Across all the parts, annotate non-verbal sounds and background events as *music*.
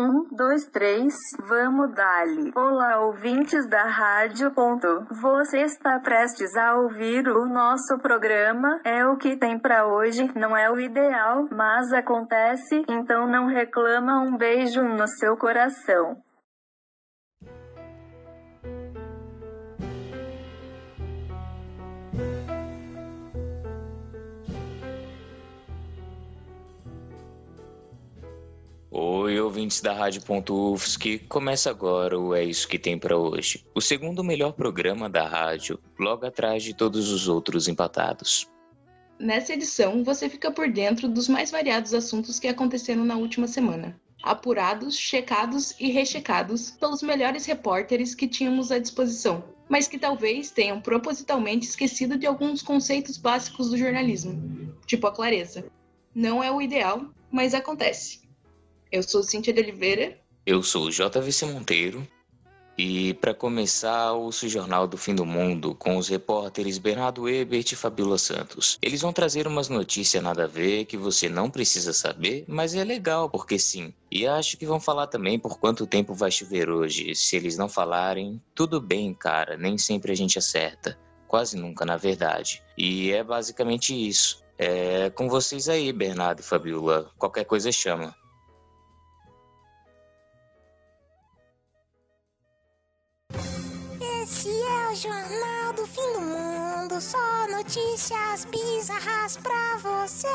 Um, dois, três, vamos dali. Olá, ouvintes da Rádio Ponto. Você está prestes a ouvir o nosso programa. É o que tem para hoje, não é o ideal, mas acontece, então não reclama. Um beijo no seu coração. Oi, ouvintes da Rádio.UFSC, começa agora o É Isso Que Tem para hoje. O segundo melhor programa da rádio, logo atrás de todos os outros empatados. Nessa edição, você fica por dentro dos mais variados assuntos que aconteceram na última semana. Apurados, checados e rechecados pelos melhores repórteres que tínhamos à disposição, mas que talvez tenham propositalmente esquecido de alguns conceitos básicos do jornalismo, tipo a clareza. Não é o ideal, mas acontece. Eu sou Cíntia de Oliveira. Eu sou JVC Monteiro. E para começar, ouço o Jornal do Fim do Mundo com os repórteres Bernardo Ebert e Fabiola Santos. Eles vão trazer umas notícias nada a ver que você não precisa saber, mas é legal porque sim. E acho que vão falar também por quanto tempo vai chover hoje. Se eles não falarem, tudo bem, cara, nem sempre a gente acerta. Quase nunca, na verdade. E é basicamente isso. É com vocês aí, Bernardo e Fabiola. Qualquer coisa chama. Só notícias bizarras pra você.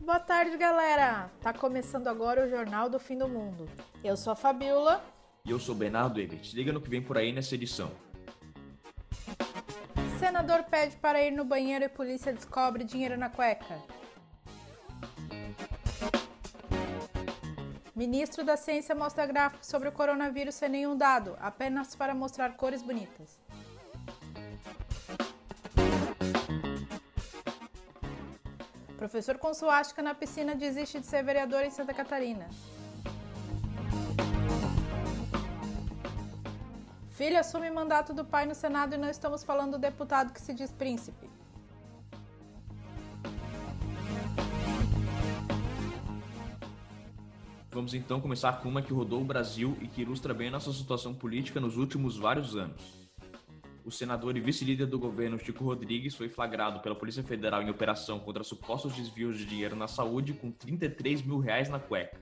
Boa tarde, galera! Tá começando agora o Jornal do Fim do Mundo. Eu sou a Fabiola. E eu sou o Bernardo Ebert. Liga no que vem por aí nessa edição. Senador pede para ir no banheiro e polícia descobre dinheiro na cueca. Ministro da Ciência mostra gráfico sobre o coronavírus sem nenhum dado, apenas para mostrar cores bonitas. Professor com suástica na piscina desiste de ser vereador em Santa Catarina. Filho assume mandato do pai no Senado e não estamos falando do deputado que se diz príncipe. Vamos então começar com uma que rodou o Brasil e que ilustra bem a nossa situação política nos últimos vários anos. O senador e vice-líder do governo Chico Rodrigues foi flagrado pela Polícia Federal em operação contra supostos desvios de dinheiro na saúde com 33 mil reais na cueca.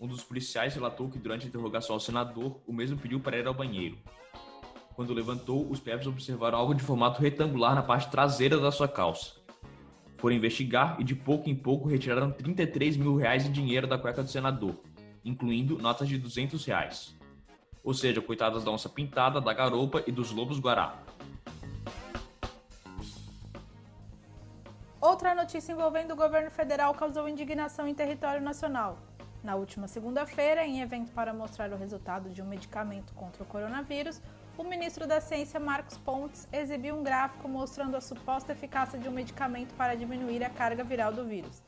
Um dos policiais relatou que durante a interrogação ao senador, o mesmo pediu para ir ao banheiro. Quando levantou, os PFs observaram algo de formato retangular na parte traseira da sua calça. Foram investigar e de pouco em pouco retiraram 33 mil reais em dinheiro da cueca do senador, incluindo notas de 200 reais. Ou seja, coitadas da onça pintada, da garopa e dos lobos guará. Outra notícia envolvendo o governo federal causou indignação em território nacional. Na última segunda-feira, em evento para mostrar o resultado de um medicamento contra o coronavírus, o ministro da Ciência, Marcos Pontes, exibiu um gráfico mostrando a suposta eficácia de um medicamento para diminuir a carga viral do vírus.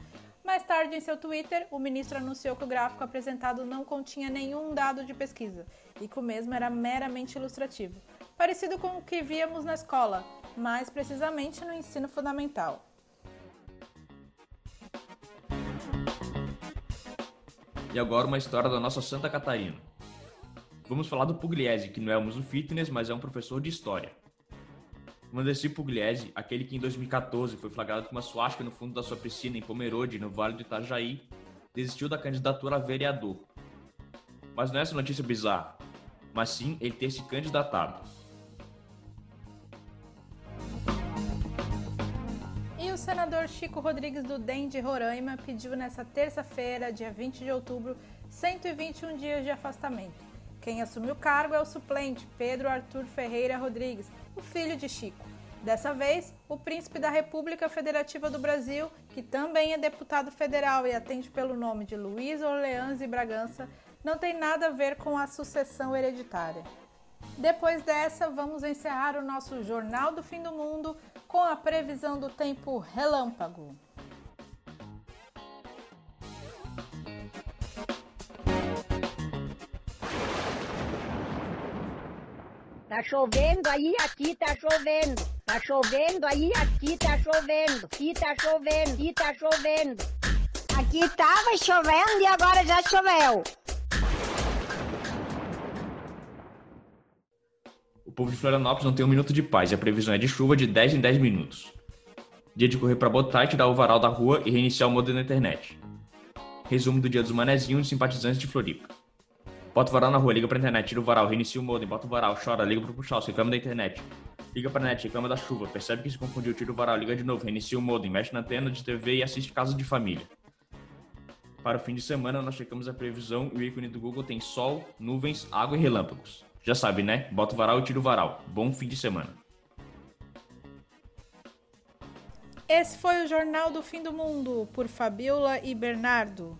Mais tarde, em seu Twitter, o ministro anunciou que o gráfico apresentado não continha nenhum dado de pesquisa e que o mesmo era meramente ilustrativo, parecido com o que víamos na escola, mais precisamente no ensino fundamental. E agora uma história da nossa Santa Catarina. Vamos falar do Pugliese, que não é um muso fitness, mas é um professor de história. Mandeci Pugliese, aquele que em 2014 foi flagrado com uma suástica no fundo da sua piscina em Pomerode, no Vale do Itajaí, desistiu da candidatura a vereador. Mas não é essa notícia bizarra, mas sim ele ter se candidatado. E o senador Chico Rodrigues do DEM de Roraima pediu nesta terça-feira, dia 20 de outubro, 121 dias de afastamento. Quem assumiu o cargo é o suplente Pedro Arthur Ferreira Rodrigues, o filho de Chico. Dessa vez, o príncipe da República Federativa do Brasil, que também é deputado federal e atende pelo nome de Luiz Orleans e Bragança, não tem nada a ver com a sucessão hereditária. Depois dessa, vamos encerrar o nosso Jornal do Fim do Mundo com a previsão do tempo relâmpago. Tá chovendo aí, aqui tá chovendo. Tá chovendo aí, aqui tá chovendo. Aqui tá chovendo, aqui tá chovendo. Aqui tava chovendo e agora já choveu. O povo de Florianópolis não tem um minuto de paz e a previsão é de chuva de 10 em 10 minutos. Dia de correr para botar, tirar o varal da rua e reiniciar o modem da internet. Resumo do dia dos manezinhos e simpatizantes de Floripa. Bota o varal na rua, liga pra internet, tira o varal, reinicia o modem, bota o varal, chora, liga pro puxal, reclama da internet. Liga pra net, reclama da chuva, percebe que se confundiu, tira o varal, liga de novo, reinicia o modem, mexe na antena de TV e assiste Casa de Família. Para o fim de semana, nós checamos a previsão e o ícone do Google tem sol, nuvens, água e relâmpagos. Já sabe, né? Bota o varal e tira o varal. Bom fim de semana. Esse foi o Jornal do Fim do Mundo, por Fabiola e Bernardo.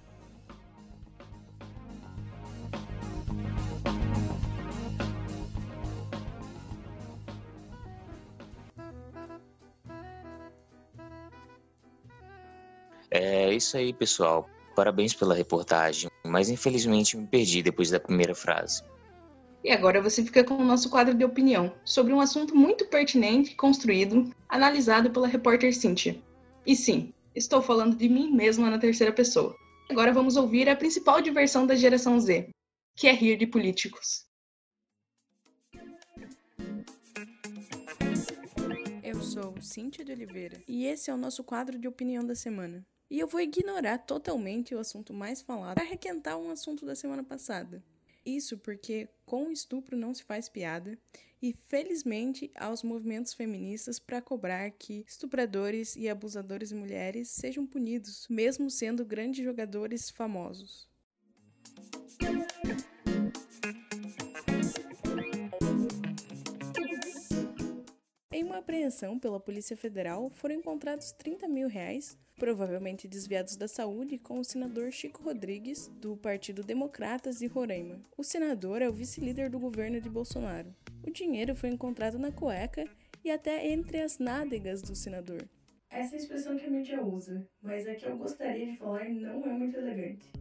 É isso aí, pessoal. Parabéns pela reportagem, mas infelizmente me perdi depois da primeira frase. E agora você fica com o nosso quadro de opinião sobre um assunto muito pertinente, construído, analisado pela repórter Cynthia. E sim, estou falando de mim mesma na terceira pessoa. Agora vamos ouvir a principal diversão da geração Z, que é rir de políticos. Eu sou Cíntia de Oliveira e esse é o nosso quadro de opinião da semana. E eu vou ignorar totalmente o assunto mais falado para requentar um assunto da semana passada. Isso porque com estupro não se faz piada e felizmente há os movimentos feministas para cobrar que estupradores e abusadores de mulheres sejam punidos, mesmo sendo grandes jogadores famosos. Em uma apreensão pela Polícia Federal, foram encontrados 30 mil reais, provavelmente desviados da saúde, com o senador Chico Rodrigues, do Partido Democratas de Roraima. O senador é o vice-líder do governo de Bolsonaro. O dinheiro foi encontrado na cueca e até entre as nádegas do senador. Essa é a expressão que a mídia usa, mas a que eu gostaria de falar não é muito elegante.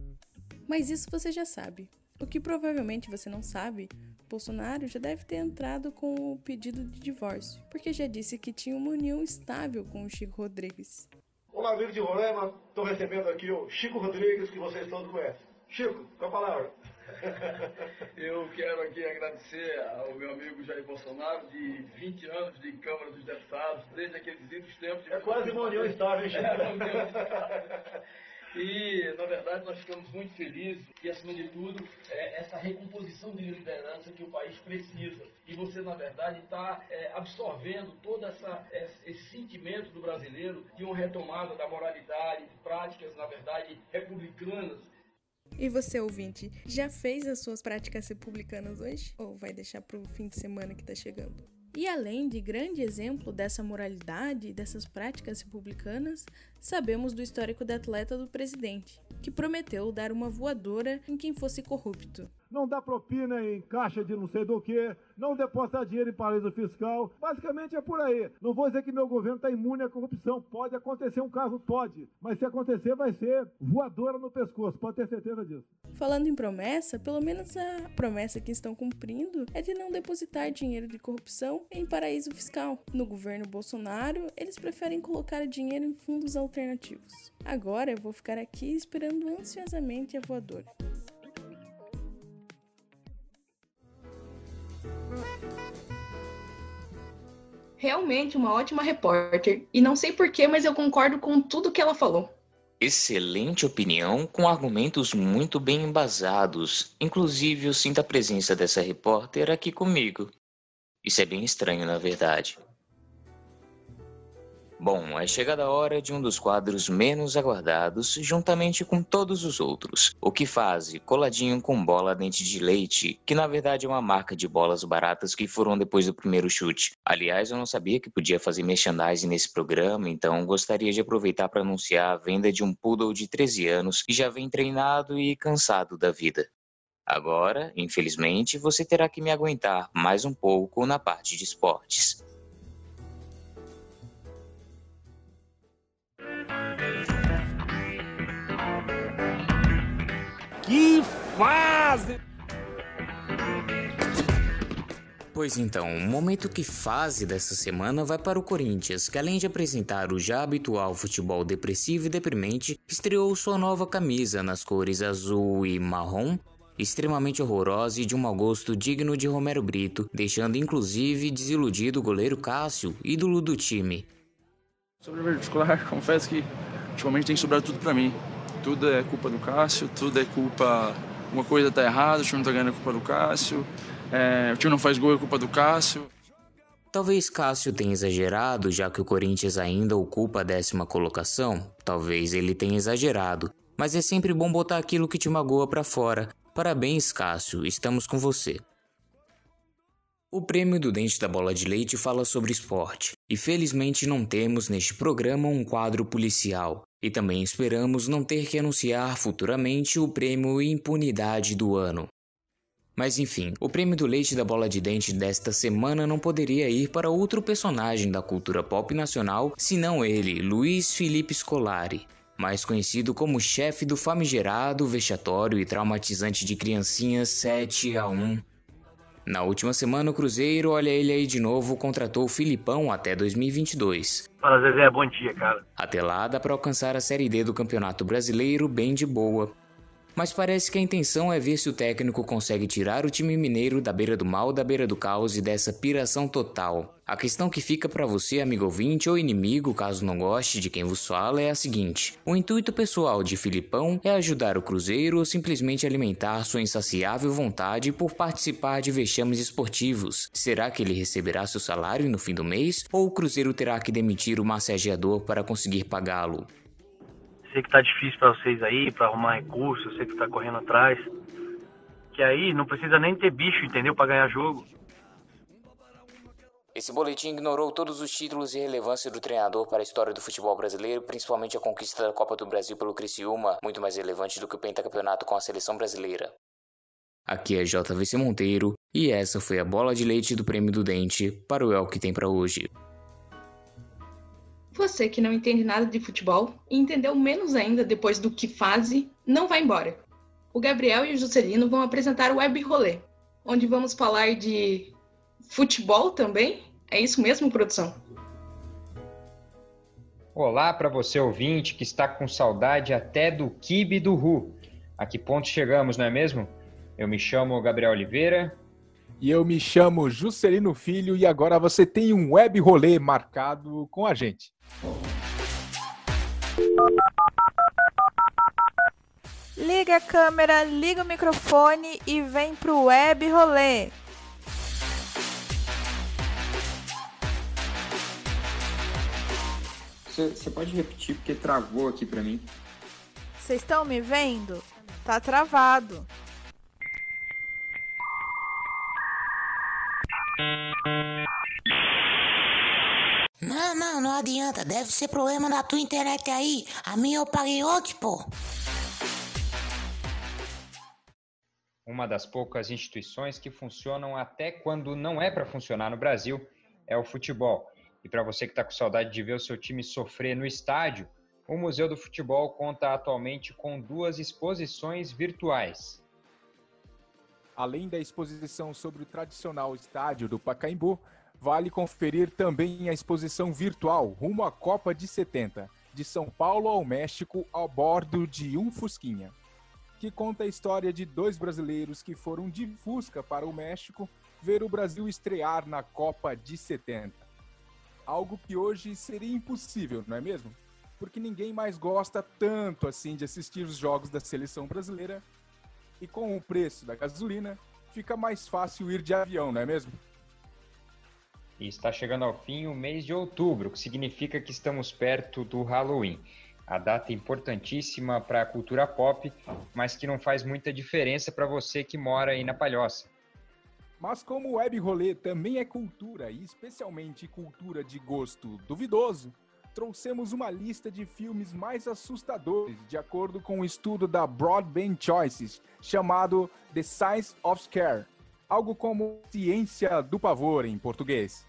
Mas isso você já sabe. O que provavelmente você não sabe Bolsonaro já deve ter entrado com o pedido de divórcio, porque já disse que tinha uma união estável com o Chico Rodrigues. Olá, amigo de Roraima. Estou recebendo aqui o Chico Rodrigues, que vocês todos conhecem. Chico, com a palavra. *laughs* Eu quero aqui agradecer ao meu amigo Jair Bolsonaro, de 20 anos de Câmara dos Deputados, desde aqueles idos tempos. De... É quase uma união estável, hein, Chico? É uma união estável. *laughs* E, na verdade, nós ficamos muito felizes e, acima de tudo, é essa recomposição de liderança que o país precisa. E você, na verdade, está é, absorvendo todo essa, esse sentimento do brasileiro de uma retomada da moralidade, de práticas, na verdade, republicanas. E você, ouvinte, já fez as suas práticas republicanas hoje? Ou vai deixar para o fim de semana que está chegando? E além de grande exemplo dessa moralidade e dessas práticas republicanas, sabemos do histórico da atleta do presidente, que prometeu dar uma voadora em quem fosse corrupto não dá propina em caixa de não sei do que, não depositar dinheiro em paraíso fiscal. Basicamente é por aí. Não vou dizer que meu governo está imune à corrupção. Pode acontecer um caso, pode. Mas se acontecer, vai ser voadora no pescoço. Pode ter certeza disso. Falando em promessa, pelo menos a promessa que estão cumprindo é de não depositar dinheiro de corrupção em paraíso fiscal. No governo Bolsonaro, eles preferem colocar dinheiro em fundos alternativos. Agora eu vou ficar aqui esperando ansiosamente a voadora. Realmente uma ótima repórter. E não sei porquê, mas eu concordo com tudo que ela falou. Excelente opinião, com argumentos muito bem embasados. Inclusive, eu sinto a presença dessa repórter aqui comigo. Isso é bem estranho, na verdade. Bom, é chegada a hora de um dos quadros menos aguardados, juntamente com todos os outros. O que faz coladinho com bola dente de leite, que na verdade é uma marca de bolas baratas que foram depois do primeiro chute. Aliás, eu não sabia que podia fazer merchandising nesse programa, então gostaria de aproveitar para anunciar a venda de um poodle de 13 anos que já vem treinado e cansado da vida. Agora, infelizmente, você terá que me aguentar mais um pouco na parte de esportes. Que fase! Pois então, o momento que fase dessa semana vai para o Corinthians, que além de apresentar o já habitual futebol depressivo e deprimente, estreou sua nova camisa nas cores azul e marrom, extremamente horrorosa e de um mau gosto digno de Romero Brito, deixando inclusive desiludido o goleiro Cássio, ídolo do time. Sobre o particular, *laughs* confesso que ultimamente tem sobrado tudo para mim. Tudo é culpa do Cássio, tudo é culpa. Uma coisa tá errada, o time não tá ganhando é culpa do Cássio é, o time não faz gol, é culpa do Cássio. Talvez Cássio tenha exagerado, já que o Corinthians ainda ocupa a décima colocação. Talvez ele tenha exagerado, mas é sempre bom botar aquilo que te magoa para fora. Parabéns, Cássio, estamos com você. O prêmio do Dente da Bola de Leite fala sobre esporte, e felizmente não temos neste programa um quadro policial. E também esperamos não ter que anunciar futuramente o prêmio Impunidade do Ano. Mas enfim, o prêmio do leite da bola de dente desta semana não poderia ir para outro personagem da cultura pop nacional senão ele, Luiz Felipe Scolari mais conhecido como chefe do famigerado, vexatório e traumatizante de criancinhas 7 a 1. Na última semana, o Cruzeiro, olha ele aí de novo, contratou o Filipão até 2022. Fala Zezé, bom dia, cara. Até lá dá para alcançar a Série D do Campeonato Brasileiro bem de boa mas parece que a intenção é ver se o técnico consegue tirar o time mineiro da beira do mal, da beira do caos e dessa piração total. A questão que fica para você, amigo ouvinte ou inimigo, caso não goste de quem vos fala, é a seguinte: o intuito pessoal de Filipão é ajudar o Cruzeiro ou simplesmente alimentar sua insaciável vontade por participar de vexames esportivos? Será que ele receberá seu salário no fim do mês ou o Cruzeiro terá que demitir o massageador para conseguir pagá-lo? Sei que tá difícil para vocês aí, para arrumar recursos, sei que tá correndo atrás. Que aí não precisa nem ter bicho, entendeu? Para ganhar jogo. Esse boletim ignorou todos os títulos e relevância do treinador para a história do futebol brasileiro, principalmente a conquista da Copa do Brasil pelo Criciúma, muito mais relevante do que o pentacampeonato com a seleção brasileira. Aqui é JVC Monteiro e essa foi a bola de leite do Prêmio do Dente para o El que tem para hoje. Você que não entende nada de futebol e entendeu menos ainda depois do que fase, não vai embora. O Gabriel e o Juscelino vão apresentar o Web Rolê, onde vamos falar de futebol também. É isso mesmo, produção? Olá para você ouvinte que está com saudade até do Kibe do Ru. A que ponto chegamos, não é mesmo? Eu me chamo Gabriel Oliveira e eu me chamo Juscelino Filho e agora você tem um web rolê marcado com a gente. Liga a câmera, liga o microfone e vem pro web rolê. Você pode repetir porque travou aqui para mim? Vocês estão me vendo? Tá travado. Não, não, não adianta. Deve ser problema da tua internet aí. A minha eu paguei ontem, pô. Uma das poucas instituições que funcionam até quando não é para funcionar no Brasil é o futebol. E para você que está com saudade de ver o seu time sofrer no estádio, o Museu do Futebol conta atualmente com duas exposições virtuais. Além da exposição sobre o tradicional estádio do Pacaembu, vale conferir também a exposição virtual rumo à Copa de 70, de São Paulo ao México, a bordo de um Fusquinha, que conta a história de dois brasileiros que foram de Fusca para o México ver o Brasil estrear na Copa de 70. Algo que hoje seria impossível, não é mesmo? Porque ninguém mais gosta tanto assim de assistir os jogos da seleção brasileira. E com o preço da gasolina, fica mais fácil ir de avião, não é mesmo? E está chegando ao fim o mês de outubro, o que significa que estamos perto do Halloween. A data importantíssima para a cultura pop, mas que não faz muita diferença para você que mora aí na Palhoça. Mas como o web rolê também é cultura, e especialmente cultura de gosto duvidoso, trouxemos uma lista de filmes mais assustadores, de acordo com um estudo da Broadband Choices, chamado The Science of Scare, algo como Ciência do Pavor em português.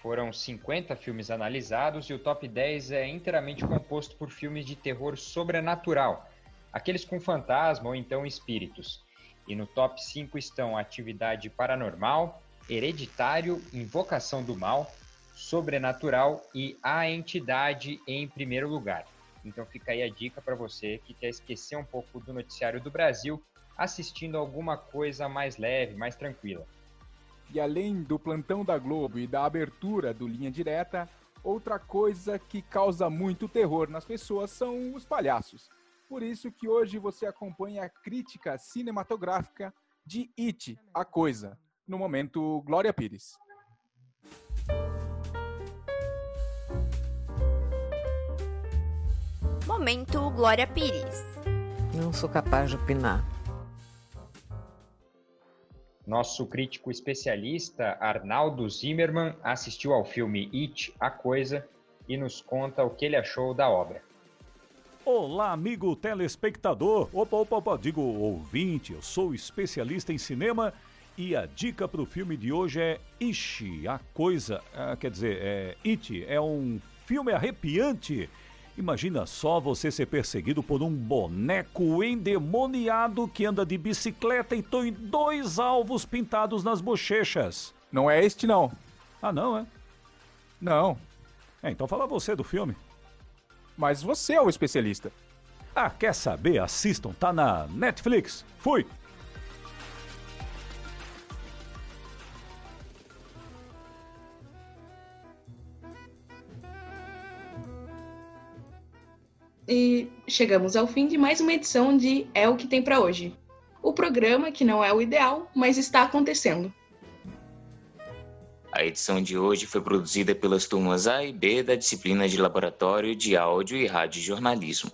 Foram 50 filmes analisados e o top 10 é inteiramente composto por filmes de terror sobrenatural, aqueles com fantasma ou então espíritos. E no top 5 estão Atividade Paranormal, hereditário, invocação do mal, sobrenatural e a entidade em primeiro lugar. Então fica aí a dica para você que quer esquecer um pouco do noticiário do Brasil, assistindo alguma coisa mais leve, mais tranquila. E além do plantão da Globo e da abertura do Linha Direta, outra coisa que causa muito terror nas pessoas são os palhaços. Por isso que hoje você acompanha a crítica cinematográfica de It, a Coisa, no momento Glória Pires. Momento Glória Pires. Não sou capaz de opinar. Nosso crítico especialista Arnaldo Zimmermann assistiu ao filme It, a Coisa, e nos conta o que ele achou da obra. Olá, amigo telespectador. Opa, opa, opa, digo ouvinte. Eu sou especialista em cinema e a dica para o filme de hoje é Ishi, a Coisa. Ah, quer dizer, é It. É um filme arrepiante Imagina só você ser perseguido por um boneco endemoniado que anda de bicicleta e tem dois alvos pintados nas bochechas. Não é este, não. Ah, não, é? Não. É, então fala você do filme. Mas você é o especialista. Ah, quer saber? Assistam, tá na Netflix. Fui! E chegamos ao fim de mais uma edição de É o que tem para hoje. O programa que não é o ideal, mas está acontecendo. A edição de hoje foi produzida pelas turmas A e B da disciplina de Laboratório de Áudio e Rádio Jornalismo.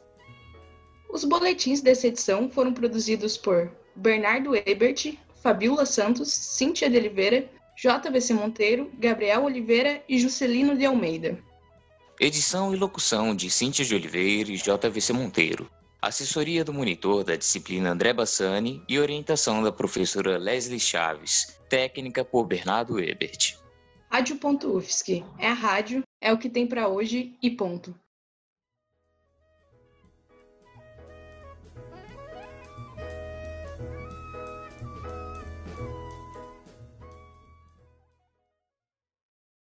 Os boletins dessa edição foram produzidos por Bernardo Ebert, Fabiola Santos, Cíntia de Oliveira, JVC Monteiro, Gabriel Oliveira e Juscelino de Almeida. Edição e locução de Cíntia de Oliveira e JVC Monteiro. Assessoria do monitor da disciplina André Bassani e orientação da professora Leslie Chaves. Técnica por Bernardo Ebert. Rádio.UFSC. É a rádio, é o que tem para hoje e ponto.